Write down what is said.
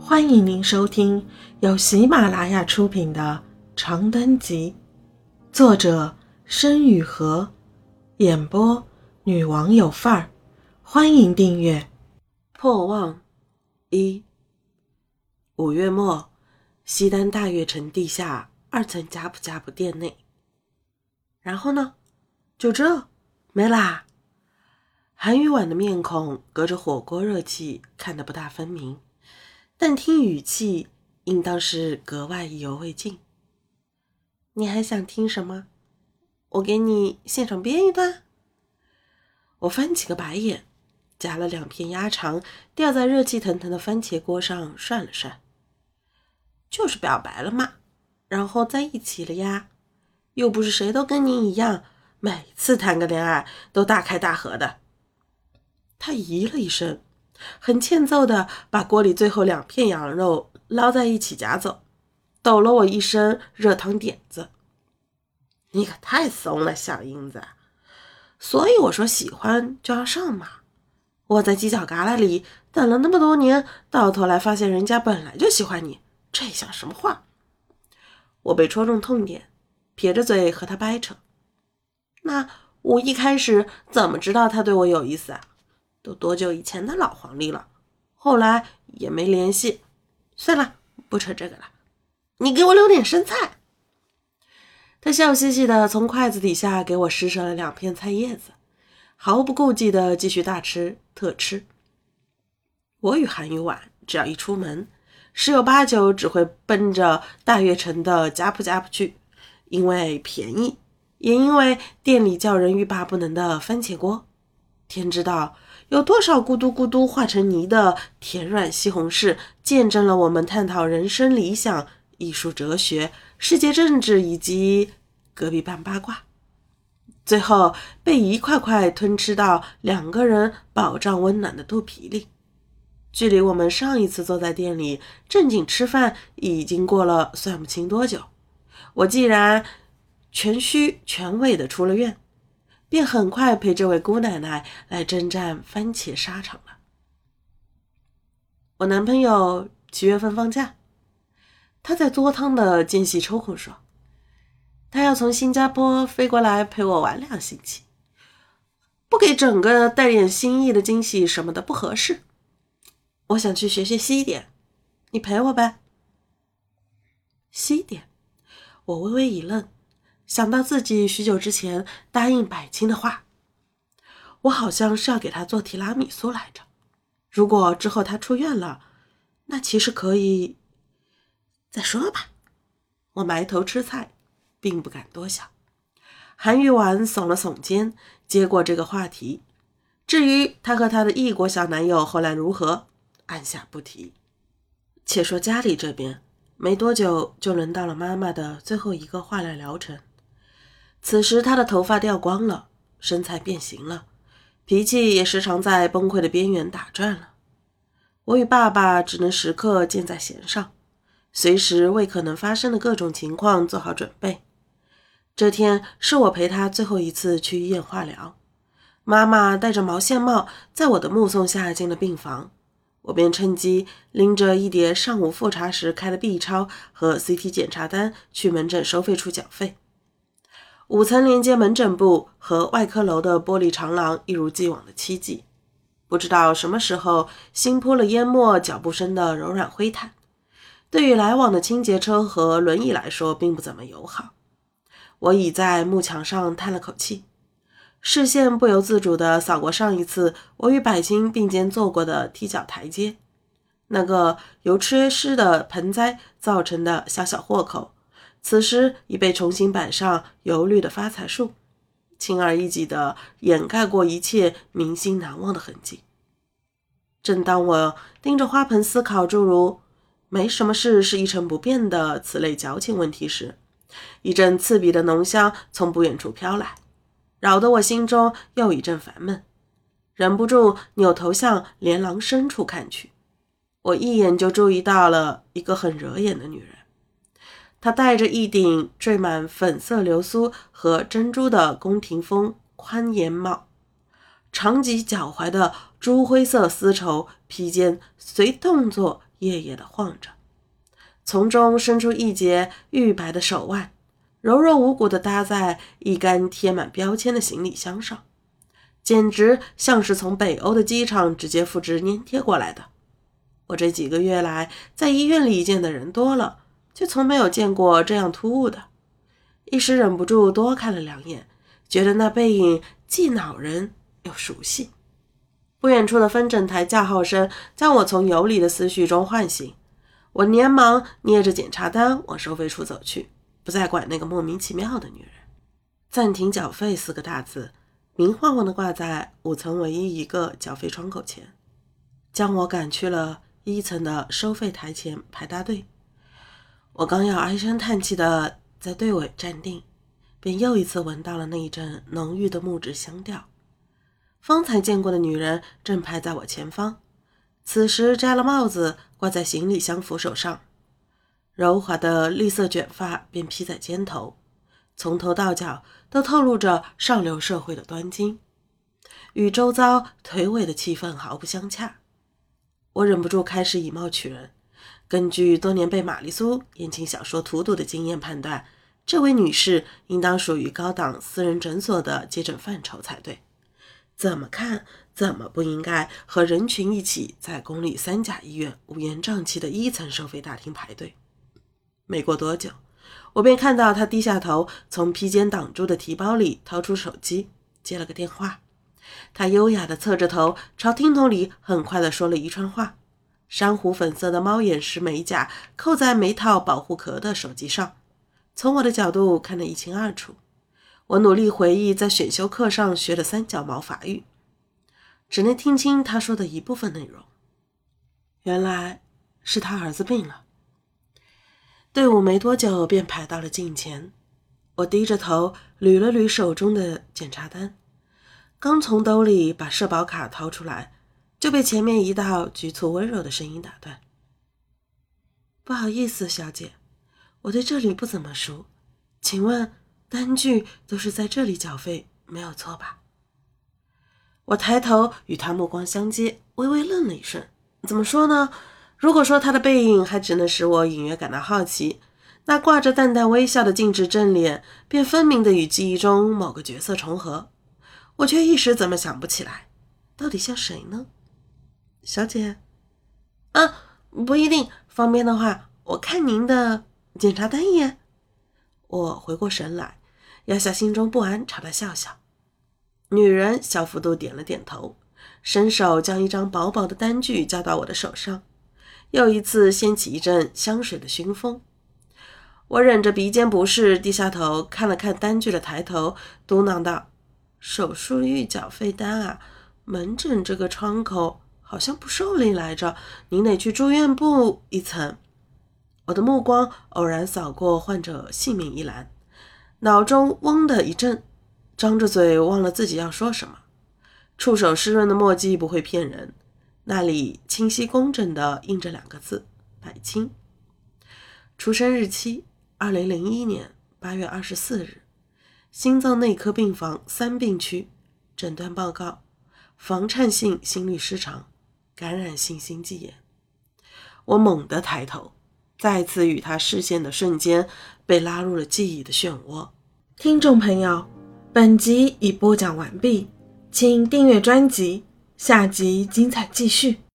欢迎您收听由喜马拉雅出品的《长灯集》，作者申雨禾，演播女王有范儿。欢迎订阅。破望一。五月末，西单大悦城地下二层呷哺呷哺店内。然后呢？就这？没啦？韩语婉的面孔隔着火锅热气看得不大分明。但听语气，应当是格外意犹未尽。你还想听什么？我给你现场编一段。我翻起个白眼，夹了两片鸭肠，吊在热气腾腾的番茄锅上涮了涮。就是表白了嘛，然后在一起了呀，又不是谁都跟你一样，每次谈个恋爱都大开大合的。他咦了一声。很欠揍的把锅里最后两片羊肉捞在一起夹走，抖了我一身热汤点子。你可太怂了，小英子。所以我说喜欢就要上嘛。我在犄角旮旯里等了那么多年，到头来发现人家本来就喜欢你，这像什么话？我被戳中痛点，撇着嘴和他掰扯。那我一开始怎么知道他对我有意思啊？都多久以前的老黄历了，后来也没联系。算了，不扯这个了。你给我留点生菜。他笑嘻嘻的从筷子底下给我施舍了两片菜叶子，毫不顾忌的继续大吃特吃。我与韩宇婉只要一出门，十有八九只会奔着大悦城的呷哺呷哺去，因为便宜，也因为店里叫人欲罢不能的番茄锅。天知道。有多少咕嘟咕嘟化成泥的甜软西红柿，见证了我们探讨人生理想、艺术哲学、世界政治以及隔壁办八卦，最后被一块块吞吃到两个人饱胀温暖的肚皮里。距离我们上一次坐在店里正经吃饭，已经过了算不清多久。我既然全虚全胃的出了院。便很快陪这位姑奶奶来征战番茄沙场了。我男朋友七月份放假，他在做汤的间隙抽空说，他要从新加坡飞过来陪我玩两星期，不给整个带点心意的惊喜什么的不合适。我想去学学西点，你陪我呗。西点，我微微一愣。想到自己许久之前答应百青的话，我好像是要给他做提拉米苏来着。如果之后他出院了，那其实可以再说吧。我埋头吃菜，并不敢多想。韩玉婉耸了耸肩，接过这个话题。至于她和她的异国小男友后来如何，按下不提。且说家里这边，没多久就轮到了妈妈的最后一个化疗疗程。此时，他的头发掉光了，身材变形了，脾气也时常在崩溃的边缘打转了。我与爸爸只能时刻箭在弦上，随时为可能发生的各种情况做好准备。这天是我陪他最后一次去医院化疗，妈妈戴着毛线帽，在我的目送下进了病房，我便趁机拎着一叠上午复查时开的 B 超和 CT 检查单去门诊收费处缴费。五层连接门诊部和外科楼的玻璃长廊一如既往的凄寂，不知道什么时候新铺了淹没脚步声的柔软灰毯，对于来往的清洁车和轮椅来说并不怎么友好。我倚在木墙上叹了口气，视线不由自主地扫过上一次我与百青并肩坐过的踢脚台阶，那个由缺失的盆栽造成的小小豁口。此时已被重新摆上油绿的发财树，轻而易举地掩盖过一切铭心难忘的痕迹。正当我盯着花盆思考诸如“没什么事是一成不变的”此类矫情问题时，一阵刺鼻的浓香从不远处飘来，扰得我心中又一阵烦闷，忍不住扭头向连廊深处看去。我一眼就注意到了一个很惹眼的女人。她戴着一顶缀满粉色流苏和珍珠的宫廷风宽檐帽，长及脚踝的朱灰色丝绸披肩随动作夜夜的晃着，从中伸出一截玉白的手腕，柔柔无骨的搭在一杆贴满标签的行李箱上，简直像是从北欧的机场直接复制粘贴过来的。我这几个月来在医院里见的人多了，却从没有见过这样突兀的，一时忍不住多看了两眼，觉得那背影既恼人又熟悉。不远处的分诊台叫号声将我从游离的思绪中唤醒，我连忙捏着检查单往收费处走去，不再管那个莫名其妙的女人。暂停缴费四个大字明晃晃地挂在五层唯一一个缴费窗口前，将我赶去了一层的收费台前排大队。我刚要唉声叹气地在队尾站定，便又一次闻到了那一阵浓郁的木质香调。方才见过的女人正排在我前方，此时摘了帽子挂在行李箱扶手上，柔滑的绿色卷发便披在肩头，从头到脚都透露着上流社会的端金，与周遭颓萎的气氛毫不相洽。我忍不住开始以貌取人，根据多年被玛丽苏言情小说荼毒的经验判断，这位女士应当属于高档私人诊所的接诊范畴才对。怎么看怎么不应该和人群一起在公立三甲医院乌烟瘴气的一层收费大厅排队。没过多久，我便看到他低下头，从披肩挡住的提包里掏出手机，接了个电话。他优雅地侧着头，朝听筒里很快地说了一串话。珊瑚粉色的猫眼石美甲扣在没套保护壳的手机上，从我的角度看得一清二楚。我努力回忆在选修课上学的三角毛法语，只能听清他说的一部分内容。原来是他儿子病了。队伍没多久便排到了近前，我低着头捋了捋手中的检查单，刚从兜里把社保卡掏出来，就被前面一道局促温柔的声音打断：“不好意思，小姐，我对这里不怎么熟，请问？”单据都是在这里缴费，没有错吧？我抬头与他目光相接，微微愣了一瞬。怎么说呢？如果说他的背影还只能使我隐约感到好奇，那挂着淡淡微笑的静止正脸，便分明的与记忆中某个角色重合。我却一时怎么想不起来，到底像谁呢？小姐，啊，不一定。方便的话，我看您的检查单一眼。我回过神来。压下心中不安，朝他笑笑。女人小幅度点了点头，伸手将一张薄薄的单据交到我的手上，又一次掀起一阵香水的熏风。我忍着鼻尖不适，低下头看了看单据的抬头，嘟囔道：“手术预缴费单啊，门诊这个窗口好像不受理来着，您得去住院部一层。”我的目光偶然扫过患者姓名一栏。脑中嗡的一震，张着嘴忘了自己要说什么。触手湿润的墨迹不会骗人，那里清晰工整的印着两个字：百清。出生日期：二零零一年八月二十四日，心脏内科病房三病区。诊断报告：房颤性心律失常，感染性心肌炎。我猛地抬头。再次与他视线的瞬间，被拉入了记忆的漩涡。听众朋友，本集已播讲完毕，请订阅专辑，下集精彩继续。